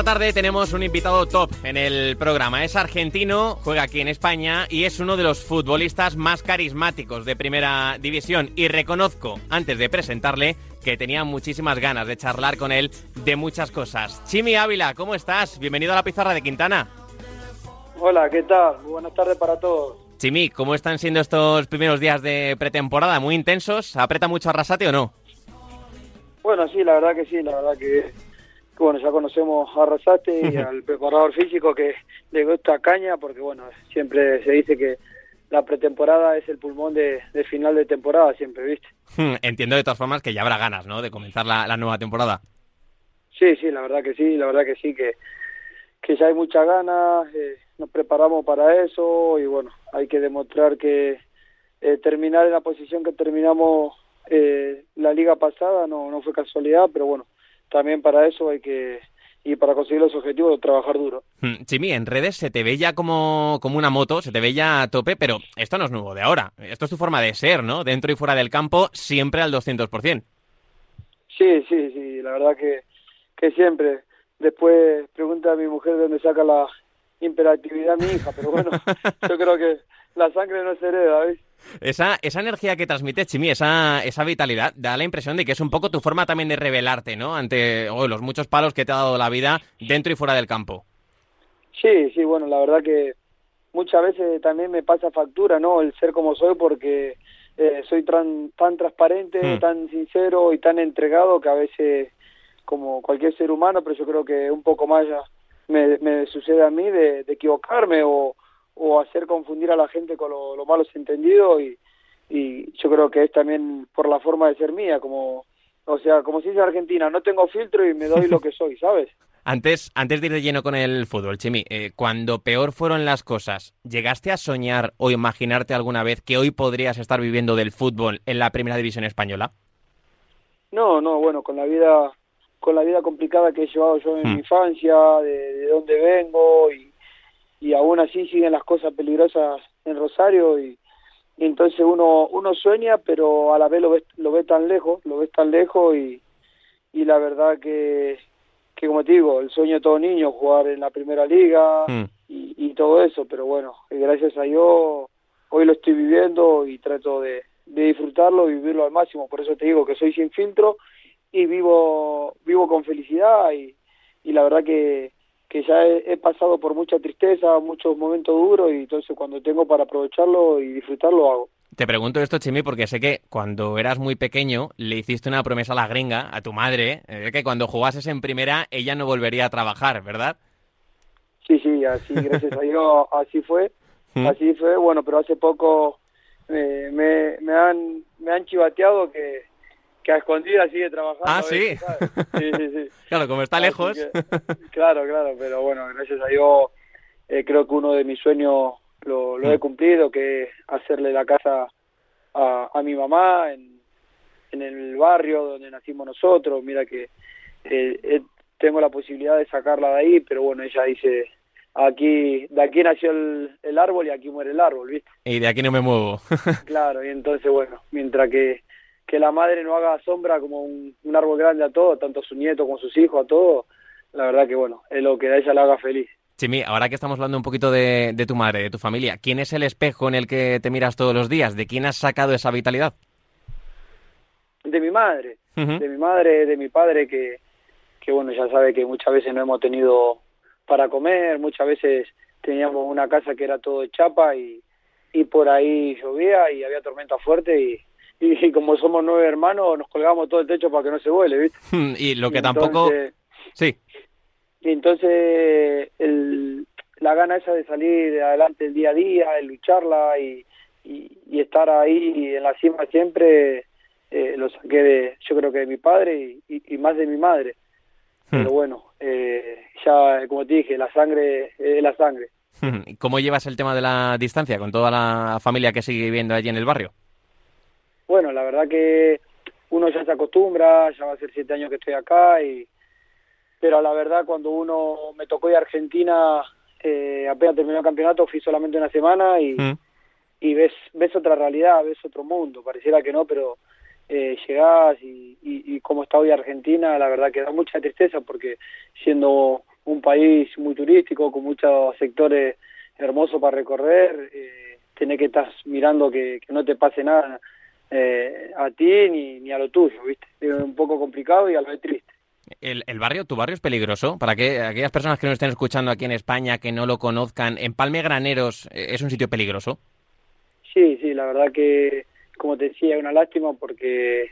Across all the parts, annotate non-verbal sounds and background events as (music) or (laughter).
Esta tarde tenemos un invitado top en el programa. Es argentino, juega aquí en España y es uno de los futbolistas más carismáticos de primera división. Y reconozco, antes de presentarle, que tenía muchísimas ganas de charlar con él de muchas cosas. Chimi Ávila, ¿cómo estás? Bienvenido a la pizarra de Quintana. Hola, ¿qué tal? Buenas tardes para todos. Chimi, ¿cómo están siendo estos primeros días de pretemporada? ¿Muy intensos? ¿Aprieta mucho Arrasate o no? Bueno, sí, la verdad que sí, la verdad que, que bueno, ya conocemos a Arrasate y al preparador físico que le gusta caña, porque bueno, siempre se dice que la pretemporada es el pulmón de, de final de temporada, siempre, ¿viste? Entiendo de todas formas que ya habrá ganas, ¿no? De comenzar la, la nueva temporada. Sí, sí, la verdad que sí, la verdad que sí, que, que ya hay muchas ganas, eh, nos preparamos para eso y bueno, hay que demostrar que eh, terminar en la posición que terminamos eh, la liga pasada no, no fue casualidad, pero bueno, también para eso hay que, y para conseguir los objetivos, trabajar duro. Hmm, Chimi, en redes se te ve ya como, como una moto, se te ve ya a tope, pero esto no es nuevo de ahora. Esto es tu forma de ser, ¿no? Dentro y fuera del campo, siempre al 200%. Sí, sí, sí, la verdad que, que siempre. Después pregunta a mi mujer de dónde saca la imperatividad mi hija, pero bueno, (laughs) yo creo que la sangre no se hereda, ¿ves? Esa, esa energía que transmite Chimi, esa, esa vitalidad, da la impresión de que es un poco tu forma también de revelarte, ¿no? Ante oh, los muchos palos que te ha dado la vida dentro y fuera del campo. Sí, sí, bueno, la verdad que muchas veces también me pasa factura, ¿no? El ser como soy porque eh, soy tan, tan transparente, Mm. tan sincero y tan entregado que a veces, como cualquier ser humano, pero yo creo que un poco más ya me, me sucede a mí de, de equivocarme o, o hacer confundir a la gente con lo, lo malos entendido y, y yo creo que es también por la forma de ser mía, como, o sea, como si dice Argentina, no tengo filtro y me doy lo que soy, ¿sabes? (laughs) Antes, antes de ir de lleno con el fútbol, Chimi, eh, cuando peor fueron las cosas, ¿llegaste a soñar o imaginarte alguna vez que hoy podrías estar viviendo del fútbol en la primera división española? No, no, bueno, con la vida con la vida complicada que he llevado yo en Mm. mi infancia, de, de dónde vengo y, y aún así siguen las cosas peligrosas en Rosario y, y entonces uno uno sueña pero a la vez lo ves lo ve tan lejos, lo ves tan lejos y, y la verdad que que como te digo, el sueño de todo niño jugar en la primera liga Mm. y, y todo eso, pero bueno, eh, gracias a Dios hoy lo estoy viviendo y trato de, de disfrutarlo y vivirlo al máximo, por eso te digo que soy sin filtro y vivo vivo con felicidad y, y la verdad que, que ya he, he pasado por mucha tristeza, muchos momentos duros y entonces cuando tengo para aprovecharlo y disfrutarlo hago. Te pregunto esto, Chimi, porque sé que cuando eras muy pequeño le hiciste una promesa a la gringa, a tu madre, eh, que cuando jugases en primera ella no volvería a trabajar, ¿verdad? Sí, sí, así, gracias a Dios, (laughs) así fue, Mm. así fue, bueno, pero hace poco eh, me, me han me han chivateado que, que a escondidas sigue trabajando. Ah, sí. veces, ¿sabes? Sí, sí, sí. (laughs) Claro, como está Así lejos. que, claro, claro, pero bueno, gracias a Dios eh, creo que uno de mis sueños lo, lo he Mm. cumplido, que es hacerle la casa a, a mi mamá en, en el barrio donde nacimos nosotros. Mira que eh, eh, tengo la posibilidad de sacarla de ahí, pero bueno, ella dice, aquí de aquí nació el, el árbol y aquí muere el árbol, ¿viste? Y de aquí no me muevo. (laughs) Claro, y entonces, bueno, mientras que, que la madre no haga sombra como un, un árbol grande a todo, tanto a su nieto como a sus hijos, a todo, la verdad que, bueno, es lo que a ella la haga feliz. Chimi, ahora que estamos hablando un poquito de, de tu madre, de tu familia, ¿quién es el espejo en el que te miras todos los días? ¿De quién has sacado esa vitalidad? De mi madre, de mi madre, de mi padre, que, que, bueno, ya sabe que muchas veces no hemos tenido para comer, muchas veces teníamos una casa que era todo de chapa y, y por ahí llovía y había tormenta fuerte y, (laughs) y, como somos nueve hermanos nos colgamos todo el techo para que no se vuele, ¿viste? (laughs) Y lo que Y tampoco... entonces- Sí. Y entonces el, la gana esa de salir adelante el día a día, de lucharla y, y, y estar ahí en la cima siempre, eh, lo saqué de, yo creo que de mi padre y, más de mi madre. Pero bueno, eh, ya como te dije, la sangre es la sangre. ¿Y ¿Cómo llevas el tema de la distancia con toda la familia que sigue viviendo allí en el barrio? Bueno, la verdad que uno ya se acostumbra, ya va a ser siete años que estoy acá y pero la verdad cuando uno me tocó ir a Argentina eh, apenas terminó el campeonato fui solamente una semana y, Mm. y ves, ves otra realidad, ves otro mundo, pareciera que no, pero eh, llegás y, y, y como está hoy Argentina, la verdad que da mucha tristeza porque siendo un país muy turístico, con muchos sectores hermosos para recorrer, eh, tenés que estar mirando que, que no te pase nada eh, a ti ni, ni a lo tuyo, ¿viste? Es un poco complicado y a lo vez triste. El, el, barrio, tu barrio es peligroso. Para que aquellas personas que nos estén escuchando aquí en España que no lo conozcan, ¿en Palme Graneros eh, es un sitio peligroso? Sí, sí, la verdad que, como te decía, es una lástima porque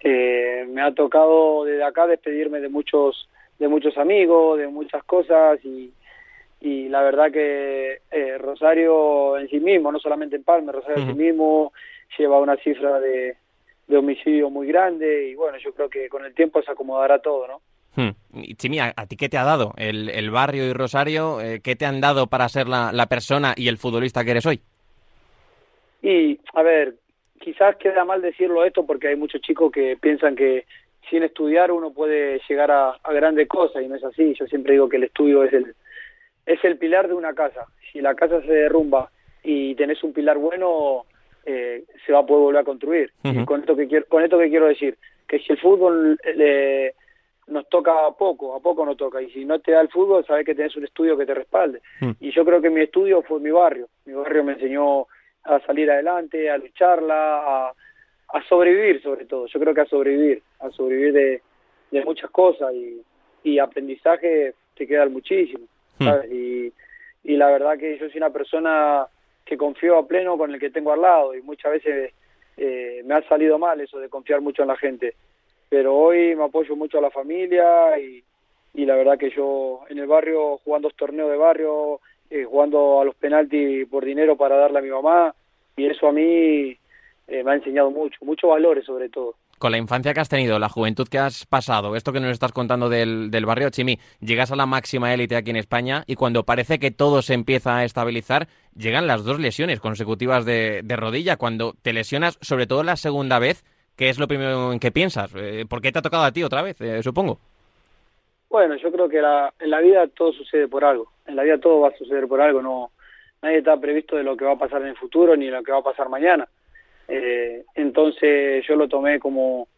eh, me ha tocado desde acá despedirme de muchos, de muchos amigos, de muchas cosas y, y la verdad que eh, Rosario en sí mismo, no solamente en Palme, Rosario uh -huh. en sí mismo lleva una cifra de, de homicidio muy grande y bueno, yo creo que con el tiempo se acomodará todo, ¿no? Hmm. Chimi, ¿a, ¿a, ti qué te ha dado el, el barrio y Rosario? Eh, ¿Qué te han dado para ser la, la, persona y el futbolista que eres hoy? Y, a ver, quizás queda mal decirlo esto porque hay muchos chicos que piensan que sin estudiar uno puede llegar a, a grandes cosas y no es así. Yo siempre digo que el estudio es el, es el pilar de una casa. Si la casa se derrumba y tenés un pilar bueno, eh, se va a poder volver a construir. Uh -huh. y con esto que quiero, con esto que quiero decir, que si el fútbol le, nos toca a poco, a poco no toca, y si no te da el fútbol, sabes que tenés un estudio que te respalde. Uh -huh. Y yo creo que mi estudio fue mi barrio. Mi barrio me enseñó a salir adelante, a lucharla, a, a sobrevivir sobre todo. Yo creo que a sobrevivir, a sobrevivir de, de muchas cosas y, y aprendizaje te queda muchísimo. ¿sabes? Y, y la verdad que yo soy una persona que confío a pleno con el que tengo al lado y muchas veces eh, me ha salido mal eso de confiar mucho en la gente. Pero hoy me apoyo mucho a la familia y, y la verdad que yo en el barrio jugando torneos de barrio, eh, jugando a los penaltis por dinero para darle a mi mamá y eso a mí eh, me ha enseñado mucho, muchos valores sobre todo con la infancia que has tenido, la juventud que has pasado, esto que nos estás contando del, del barrio, Chimi, llegas a la máxima élite aquí en España y cuando parece que todo se empieza a estabilizar, llegan las dos lesiones consecutivas de, de rodilla. Cuando te lesionas, sobre todo la segunda vez, ¿qué es lo primero en que piensas? Eh, ¿Por qué te ha tocado a ti otra vez, eh, supongo? Bueno, yo creo que la, en la vida todo sucede por algo. En la vida todo va a suceder por algo. No, nadie está previsto de lo que va a pasar en el futuro ni lo que va a pasar mañana eh, entonces yo lo tomé como,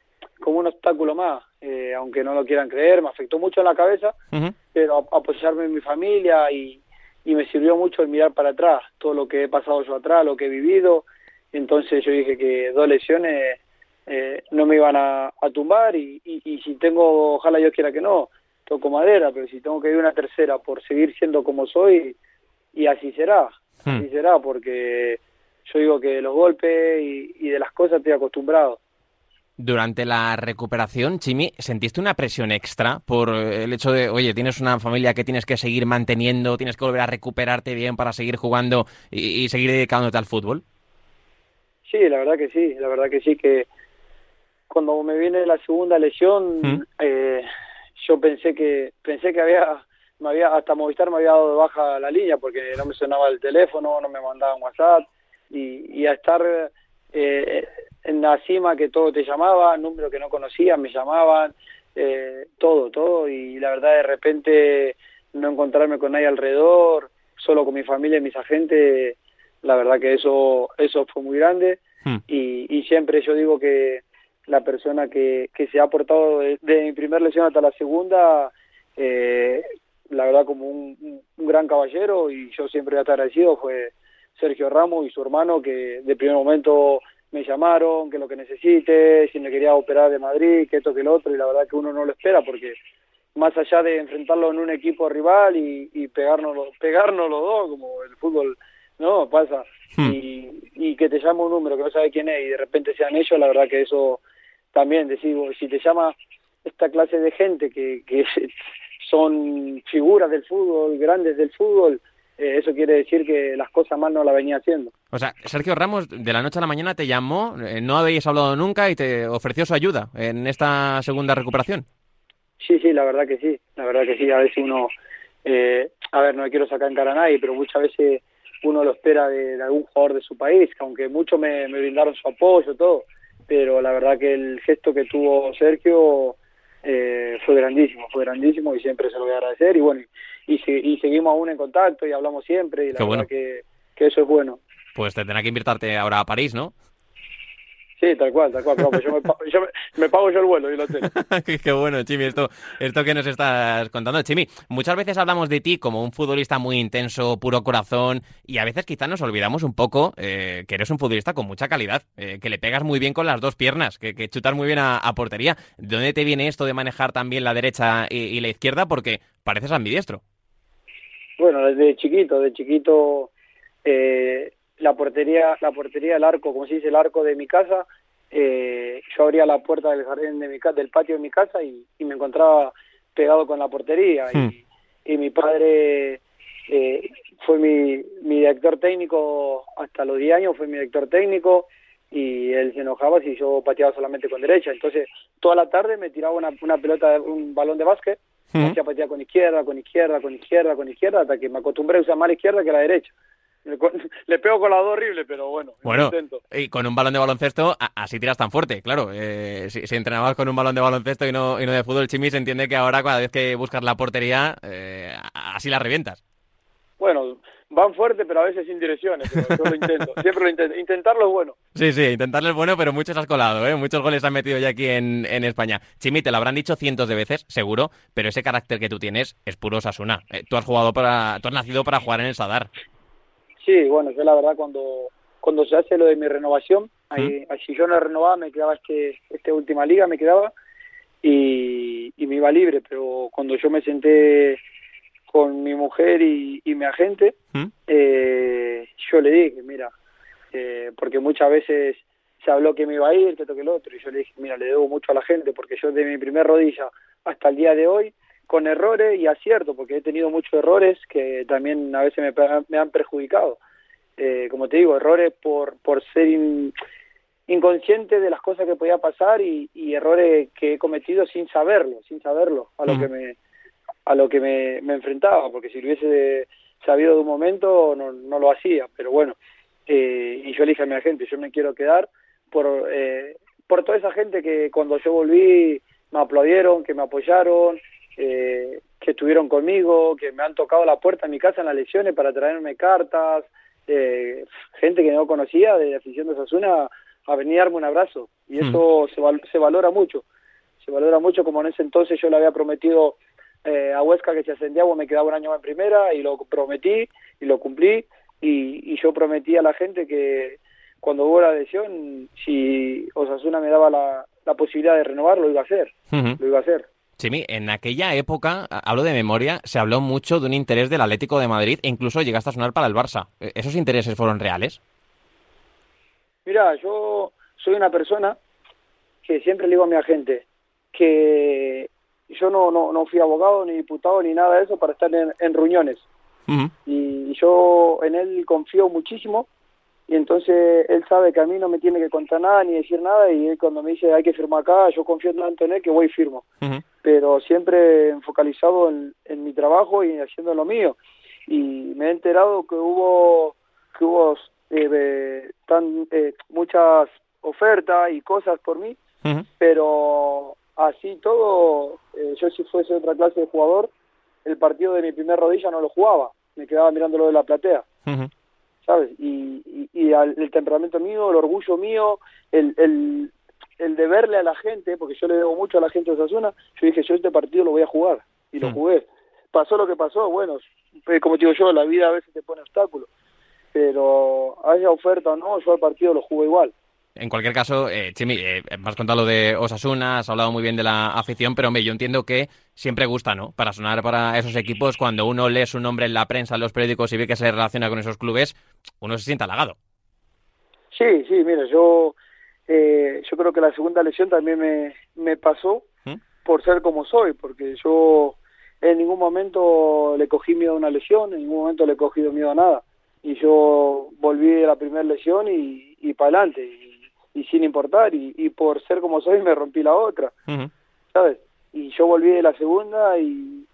como un obstáculo más, eh, aunque no lo quieran creer, me afectó mucho en la cabeza, uh -huh. pero apoyarme en mi familia y, y me sirvió mucho el mirar para atrás, todo lo que he pasado yo atrás, lo que he vivido, entonces yo dije que dos lesiones eh, no me iban a, a tumbar y, y, y, si tengo, ojalá yo quiera que no, toco madera, pero si tengo que ir una tercera por seguir siendo como soy, y así será, así será, porque yo digo que los golpes y, y, de las cosas estoy acostumbrado. Durante la recuperación, Chimi, ¿sentiste una presión extra por el hecho de, oye, tienes una familia que tienes que seguir manteniendo, tienes que volver a recuperarte bien para seguir jugando y, y seguir dedicándote al fútbol? Sí, la verdad que sí, la verdad que sí, que cuando me viene la segunda lesión, ¿Mm? eh, yo pensé que pensé que había me había hasta Movistar me había dado de baja la línea porque no me sonaba el teléfono, no me mandaban WhatsApp y, y a estar eh, en la cima que todo te llamaba, número que no conocía, me llamaban, eh, todo, todo, y la verdad de repente no encontrarme con nadie alrededor, solo con mi familia y mis agentes, la verdad que eso, eso fue muy grande, hmm. y, y siempre yo digo que la persona que, que se ha portado de, de mi primera lesión hasta la segunda, eh, la verdad como un, un gran caballero, y yo siempre agradecido, fue Sergio Ramos y su hermano que de primer momento me llamaron, que lo que necesite, si me quería operar de Madrid, que esto, que lo otro, y la verdad que uno no lo espera porque más allá de enfrentarlo en un equipo rival y, y pegarnos, pegarnos los dos, como el fútbol, ¿no? Pasa. Hmm. Y, y que te llama un número que no sabe quién es y de repente sean ellos, la verdad que eso también, decir, si te llama esta clase de gente que, que (laughs) son figuras del fútbol, grandes del fútbol, eh, eso quiere decir que las cosas mal no la venía haciendo. O sea, Sergio Ramos de la noche a la mañana te llamó, eh, no habéis hablado nunca y te ofreció su ayuda en esta segunda recuperación. Sí, sí, la verdad que sí, la verdad que sí, a veces uno, eh, a ver, no me quiero sacar en cara a nadie, pero muchas veces uno lo espera de, de algún jugador de su país, que aunque muchos me, me brindaron su apoyo, todo, pero la verdad que el gesto que tuvo Sergio eh, fue grandísimo, fue grandísimo y siempre se lo voy a agradecer y bueno, y, y seguimos aún en contacto y hablamos siempre y la Qué verdad bueno. que, que eso es bueno. Pues te tendrá que invitarte ahora a París, ¿no? Sí, tal cual, tal cual. Pero pues yo, me, yo me, pago yo el vuelo y el hotel. (laughs) Qué bueno, Chimi, esto, esto que nos estás contando. Chimi, muchas veces hablamos de ti como un futbolista muy intenso, puro corazón, y a veces quizás nos olvidamos un poco eh, que eres un futbolista con mucha calidad, eh, que le pegas muy bien con las dos piernas, que, que chutas muy bien a, a, portería. ¿De dónde te viene esto de manejar también la derecha y, y la izquierda? Porque pareces ambidiestro. Bueno, desde chiquito, de chiquito... Eh, la portería, la portería del arco, como se dice, el arco de mi casa, eh, yo abría la puerta del jardín de mi casa, del patio de mi casa y, y me encontraba pegado con la portería Hmm. y, y mi padre eh, fue mi, mi director técnico hasta los 10 años, fue mi director técnico y él se enojaba si yo pateaba solamente con derecha, entonces toda la tarde me tiraba una, una pelota, un balón de básquet, me hacía patear con izquierda, con izquierda, con izquierda, con izquierda, hasta que me acostumbré a usar más la izquierda que la derecha. Le, pego con dos horrible, pero bueno, Bueno, intento. y con un balón de baloncesto, así tiras tan fuerte, claro. Eh, si, si entrenabas con un balón de baloncesto y no, y no de fútbol, Chimi, se entiende que ahora cada vez que buscas la portería, eh, así la revientas. Bueno, van fuerte, pero a veces sin direcciones, pero yo lo intento, (laughs) siempre lo intento. Intentarlo es bueno. Sí, sí, intentarle es bueno, pero muchos has colado, ¿eh? Muchos goles han metido ya aquí en, en España. Chimi, te lo habrán dicho cientos de veces, seguro, pero ese carácter que tú tienes es puro Sasuna. tú has jugado para, tú has nacido para jugar en el Sadar. Sí, bueno, yo la verdad cuando cuando se hace lo de mi renovación, ahí, si yo no renovaba me quedaba este esta última liga, me quedaba y, y me iba libre, pero cuando yo me senté con mi mujer y, y mi agente, ¿Mm? eh, yo le dije, mira, eh, porque muchas veces se habló que me iba a ir, que esto que lo otro, y yo le dije, mira, le debo mucho a la gente, porque yo de mi primer rodilla hasta el día de hoy, con errores y acierto, porque he tenido muchos errores que también a veces me, han perjudicado. Eh, como te digo, errores por, por ser in- inconsciente de las cosas que podía pasar y, y errores que he cometido sin saberlo, sin saberlo a lo Mm. que me a lo que me, me enfrentaba, porque si lo hubiese sabido de un momento no, no lo hacía, pero bueno, eh, y yo le dije a mi agente, yo me quiero quedar por, eh, por toda esa gente que cuando yo volví me aplaudieron, que me apoyaron, eh, que estuvieron conmigo, que me han tocado la puerta en mi casa en las lesiones para traerme cartas, eh, gente que no conocía de afición de Sasuna a venir a darme un abrazo. Y eso se, val- se valora mucho, se valora mucho como en ese entonces yo le había prometido eh, a Huesca que si ascendía me quedaba un año más en primera y lo prometí y lo cumplí. Y, y yo prometí a la gente que cuando hubo la lesión si Osasuna me daba la, la posibilidad de renovar lo iba a hacer, lo iba a hacer. Chimi, en aquella época, hablo de memoria, se habló mucho de un interés del Atlético de Madrid e incluso llegaste a sonar para el Barça. Eh, ¿Esos intereses fueron reales? Mira, yo soy una persona que siempre le digo a mi agente que yo no, no, no fui abogado, ni diputado, ni nada de eso para estar en, en reuniones. Y yo en él confío muchísimo y entonces él sabe que a mí no me tiene que contar nada ni decir nada y él cuando me dice hay que firmar acá, yo confío tanto en él que voy y firmo. Pero siempre focalizado en, en mi trabajo y haciendo lo mío. Y me he enterado que hubo que hubo eh, tan, eh, muchas ofertas y cosas por mí, pero así todo, eh, yo si fuese otra clase de jugador, el partido de mi primer rodilla no lo jugaba, me quedaba mirándolo de la platea. ¿Sabes? Y, y, y al- el temperamento mío, el orgullo mío, el, el, el deberle a la gente, porque yo le debo mucho a la gente de Osasuna, yo dije, yo este partido lo voy a jugar, y lo Mm. jugué. Pasó lo que pasó, bueno, como te digo yo, la vida a veces te pone obstáculos, pero haya oferta o no, yo el partido lo jugué igual. En cualquier caso, eh, Chimi, eh, me has contado lo de Osasuna, has hablado muy bien de la afición, pero hombre, yo entiendo que siempre gusta, ¿no? Para sonar para esos equipos, cuando uno lee su nombre en la prensa, en los periódicos y ve que se relaciona con esos clubes, uno se siente halagado. Sí, sí, mira, yo eh, yo creo que la segunda lesión también me, me pasó ¿Mm? por ser como soy, porque yo en ningún momento le cogí miedo a una lesión, en ningún momento le he cogido miedo a nada. Y yo volví de la primera lesión y, y para adelante, y, y sin importar, y, y por ser como soy me rompí la otra. ¿sabes? Y yo volví de la segunda y,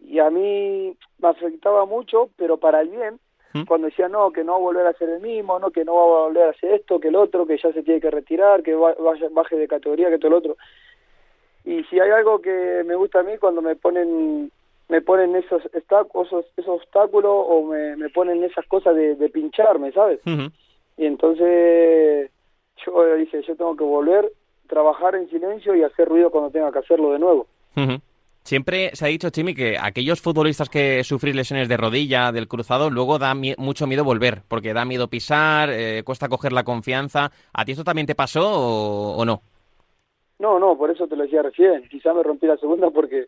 y a mí me afectaba mucho, pero para el bien, cuando decía no, que no va a volver a ser el mismo, no, que no va a volver a hacer esto, que el otro, que ya se tiene que retirar, que va- vaya, baje de categoría, que todo el otro. Y si hay algo que me gusta a mí cuando me ponen me ponen esos, esos, esos obstáculos o me, me ponen esas cosas de, de pincharme, ¿sabes? Y entonces yo dije, yo tengo que volver, trabajar en silencio y hacer ruido cuando tenga que hacerlo de nuevo. Siempre se ha dicho, Chimi, que aquellos futbolistas que sufren lesiones de rodilla, del cruzado, luego da mucho miedo volver, porque da miedo pisar, eh, cuesta coger la confianza. ¿A ti esto también te pasó o, no? No, no, por eso te lo decía recién. Quizá me rompí la segunda porque,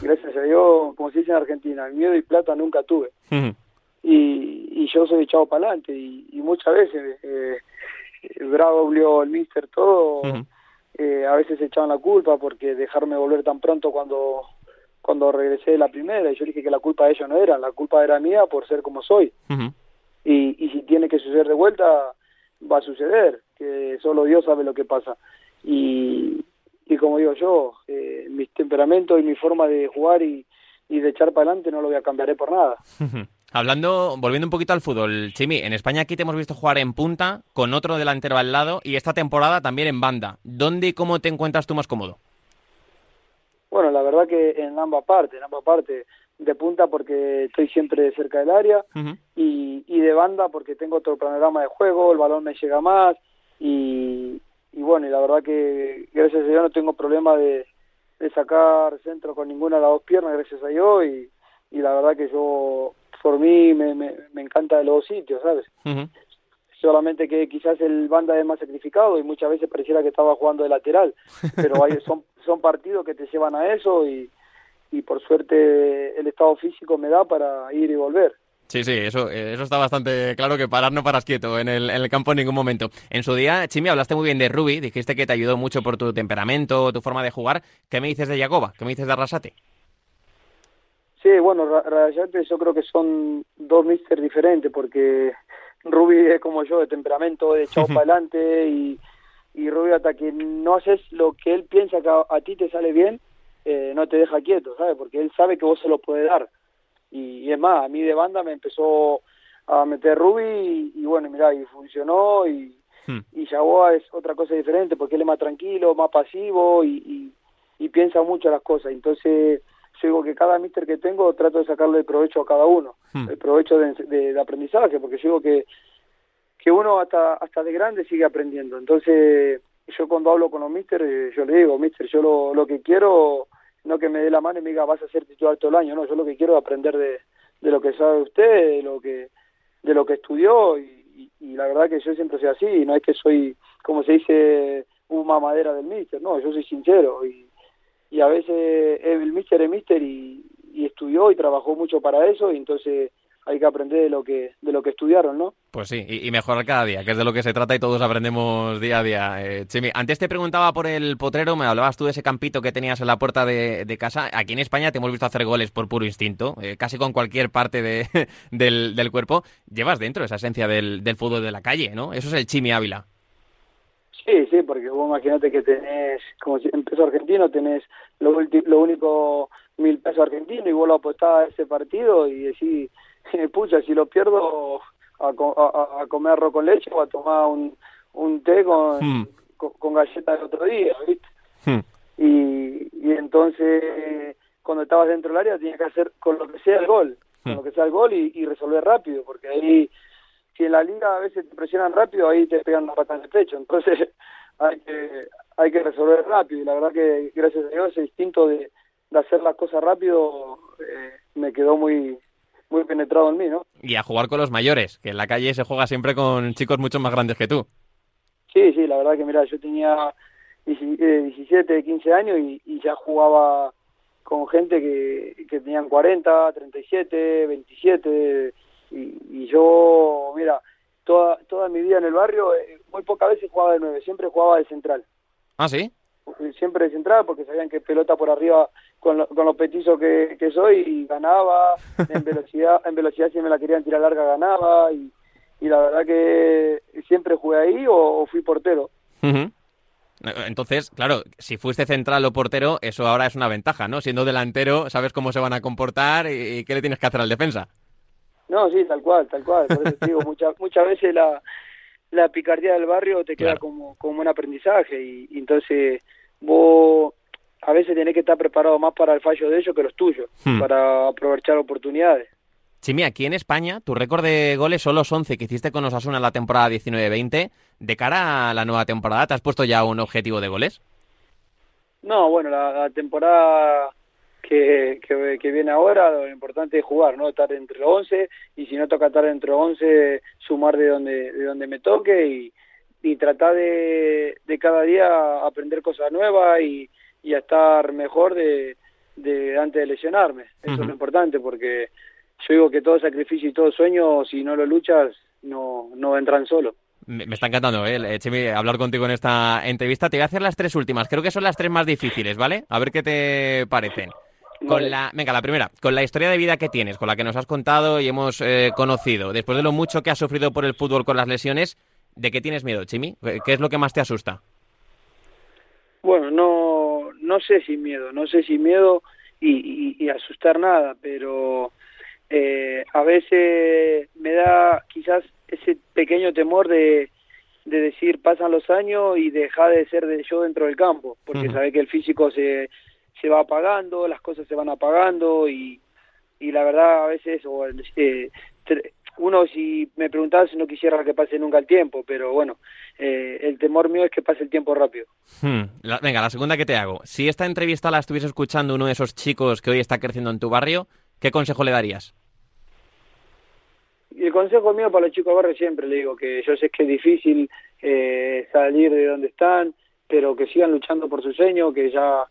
gracias a Dios, como se dice en Argentina, miedo y plata nunca tuve. y, y, yo soy echado para adelante y, muchas veces, eh, Bravo, el Mister, todo... Eh, a veces echaban la culpa porque dejarme volver tan pronto cuando cuando regresé de la primera y yo dije que la culpa de ellos no era, la culpa era mía por ser como soy. y, y si tiene que suceder de vuelta, va a suceder, que solo Dios sabe lo que pasa. Y, y como digo yo, eh, mi temperamento y mi forma de jugar y, y de echar para adelante no lo voy a cambiar por nada. Hablando, volviendo un poquito al fútbol, Chimi, en España aquí te hemos visto jugar en punta, con otro delantero al lado, y esta temporada también en banda. ¿Dónde y cómo te encuentras tú más cómodo? Bueno, la verdad que en ambas partes, en ambas partes. De punta porque estoy siempre cerca del área y, y, de banda porque tengo otro panorama de juego, el balón me llega más y, y bueno, y la verdad que gracias a Dios no tengo problema de, de sacar centro con ninguna de las dos piernas, gracias a Dios, y, y la verdad que yo por mí me, me, me encanta de los dos sitios, ¿sabes? Solamente que quizás el banda es más sacrificado y muchas veces pareciera que estaba jugando de lateral, (laughs) pero hay, son, son partidos que te llevan a eso y, y por suerte el estado físico me da para ir y volver. Sí, sí, eso, eso está bastante claro que parar no paras quieto en el, en el campo en ningún momento. En su día, Chimi, hablaste muy bien de Ruby, dijiste que te ayudó mucho por tu temperamento, tu forma de jugar. ¿Qué me dices de Jacoba? ¿Qué me dices de Arrasate? Sí, bueno, Rayate yo creo que son dos míster diferentes porque Ruby es como yo, de temperamento, de echado para adelante y, y Ruby hasta que no haces lo que él piensa que a, ti te sale bien, eh, no te deja quieto, ¿sabes? Porque él sabe que vos se lo puedes dar. Y, es más, a mí de banda me empezó a meter Ruby y, bueno, mira, y funcionó y, hmm. y Yagoa es otra cosa diferente porque él es más tranquilo, más pasivo y, y piensa mucho las cosas. Entonces yo digo que cada mister que tengo trato de sacarle el provecho a cada uno, hmm. el provecho de, de, aprendizaje, porque yo digo que, que uno hasta, hasta de grande sigue aprendiendo. Entonces, yo cuando hablo con los mister, eh, yo le digo, mister, yo lo, lo que quiero, no que me dé la mano y me diga, vas a ser titular todo el año, no, yo lo que quiero es aprender de, de lo que sabe usted, de lo que, de lo que estudió, y, y, la verdad que yo siempre soy así, no es que soy, como se dice, una madera del mister, no, yo soy sincero, y y a veces el mister es mister y, estudió y trabajó mucho para eso y entonces hay que aprender de lo que de lo que estudiaron, ¿no? Pues sí, y, mejorar cada día, que es de lo que se trata y todos aprendemos día a día. Eh, Chimi, antes te preguntaba por el potrero, me hablabas tú de ese campito que tenías en la puerta de, casa. Aquí en España te hemos visto hacer goles por puro instinto, eh, casi con cualquier parte de, (laughs) del, cuerpo. Llevas dentro esa esencia del, del fútbol de la calle, ¿no? Eso es el Chimi Ávila. Sí, sí, porque vos imagínate que tenés, como si en peso argentino, tenés lo, lo único mil pesos argentinos y vos lo apostás a ese partido y decís, (laughs) pucha, si lo pierdo a, a, comer arroz con leche o a tomar un, un té con, hmm. con, galletas el otro día, ¿viste? Hmm. Y, y entonces, cuando estabas dentro del área, tenías que hacer con lo que sea el gol, con hmm. lo que sea el gol y, y resolver rápido, porque ahí si en la liga a veces te presionan rápido, ahí te pegan una pata en el pecho. Entonces (laughs) hay que, hay que resolver rápido. Y la verdad que gracias a Dios ese instinto de, de hacer las cosas rápido eh, me quedó muy, muy penetrado en mí, ¿no? Y a jugar con los mayores, que en la calle se juega siempre con chicos mucho más grandes que tú. Sí, sí, la verdad que mira, yo tenía 17, 15 eh, años y, y ya jugaba con gente que, que tenían 40, 37, 27 y, y yo, mira, toda, toda mi vida en el barrio, eh, muy pocas veces jugaba de nueve, siempre jugaba de central. ¿Ah, sí? Siempre de central, porque sabían que pelota por arriba con, con los petizos que, que soy y ganaba, (laughs) en velocidad, en velocidad si me la querían tirar larga ganaba y, y la verdad que siempre jugué ahí o, fui portero. Entonces, claro, si fuiste central o portero, eso ahora es una ventaja, ¿no? Siendo delantero, sabes cómo se van a comportar y qué le tienes que hacer al defensa. No, sí, tal cual, tal cual. Por eso te digo, (laughs) muchas muchas veces la, la picardía del barrio te queda como, como un aprendizaje y, entonces vos a veces tenés que estar preparado más para el fallo de ellos que los tuyos, Hmm. para aprovechar oportunidades. Chimi, aquí en España, tu récord de goles son los 11 que hiciste con Osasuna en la temporada 19-20. De cara a la nueva temporada, ¿te has puesto ya un objetivo de goles? No, bueno, la, la temporada que, que, que viene ahora, lo importante es jugar, ¿no? Estar entre los 11 y si no toca estar entre los 11, sumar de donde, de donde me toque y, y tratar de, de cada día aprender cosas nuevas y, y a estar mejor de, de antes de lesionarme. Eso es lo importante porque yo digo que todo sacrificio y todo sueño, si no lo luchas, no, no entran solo. Me, me está encantando, ¿eh? eh, Chimi, hablar contigo en esta entrevista. Te voy a hacer las tres últimas. Creo que son las tres más difíciles, ¿vale? A ver qué te parecen. Con Vale. la, venga, la primera, con la historia de vida que tienes, con la que nos has contado y hemos eh, conocido, después de lo mucho que has sufrido por el fútbol con las lesiones, ¿de qué tienes miedo, Chimi? ¿Qué es lo que más te asusta? Bueno, no, no sé si miedo, no sé si miedo y, y- y asustar nada, pero eh, a veces me da quizás ese pequeño temor de, de decir pasan los años y dejar de ser de yo dentro del campo, porque Ujú. sabes que el físico se, se va apagando, las cosas se van apagando y, y la verdad a veces o, eh, uno si me preguntas no quisiera que pase nunca el tiempo, pero bueno, eh, el temor mío es que pase el tiempo rápido. Hmm, la- venga, la segunda que te hago. Si esta entrevista la estuviese escuchando uno de esos chicos que hoy está creciendo en tu barrio, ¿qué consejo le darías? Y el consejo mío para los chicos del barrio siempre le digo que yo sé que es difícil eh, salir de donde están, pero que sigan luchando por su sueño, que ya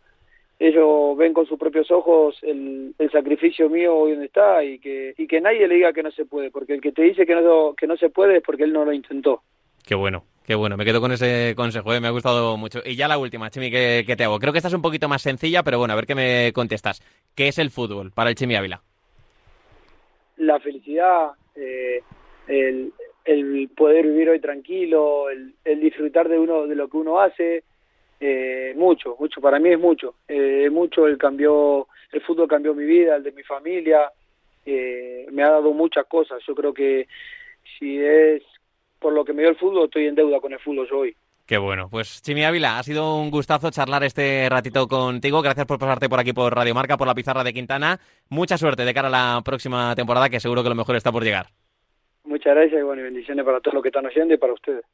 ellos ven con sus propios ojos el, el sacrificio mío hoy donde está y que, y que nadie le diga que no se puede, porque el que te dice que no, que no se puede es porque él no lo intentó. Qué bueno, qué bueno. Me quedo con ese consejo, ¿eh? me ha gustado mucho. Y ya la última, Chimi, que, que te hago. Creo que esta es un poquito más sencilla, pero bueno, a ver qué me contestas. ¿Qué es el fútbol para el Chimi Ávila? la felicidad, eh, el, el poder vivir hoy tranquilo, el, el disfrutar de uno de lo que uno hace, eh, mucho, mucho, para mí es mucho, eh, mucho el cambió, el fútbol cambió mi vida, el de mi familia, eh, me ha dado muchas cosas, yo creo que si es por lo que me dio el fútbol, estoy en deuda con el fútbol yo hoy. Qué bueno. Pues Chimi Ávila, ha sido un gustazo charlar este ratito contigo. Gracias por pasarte por aquí por Radio Marca, por la pizarra de Quintana. Mucha suerte de cara a la próxima temporada, que seguro que lo mejor está por llegar. Muchas gracias y bueno, y bendiciones para todos los que están oyendo y para ustedes.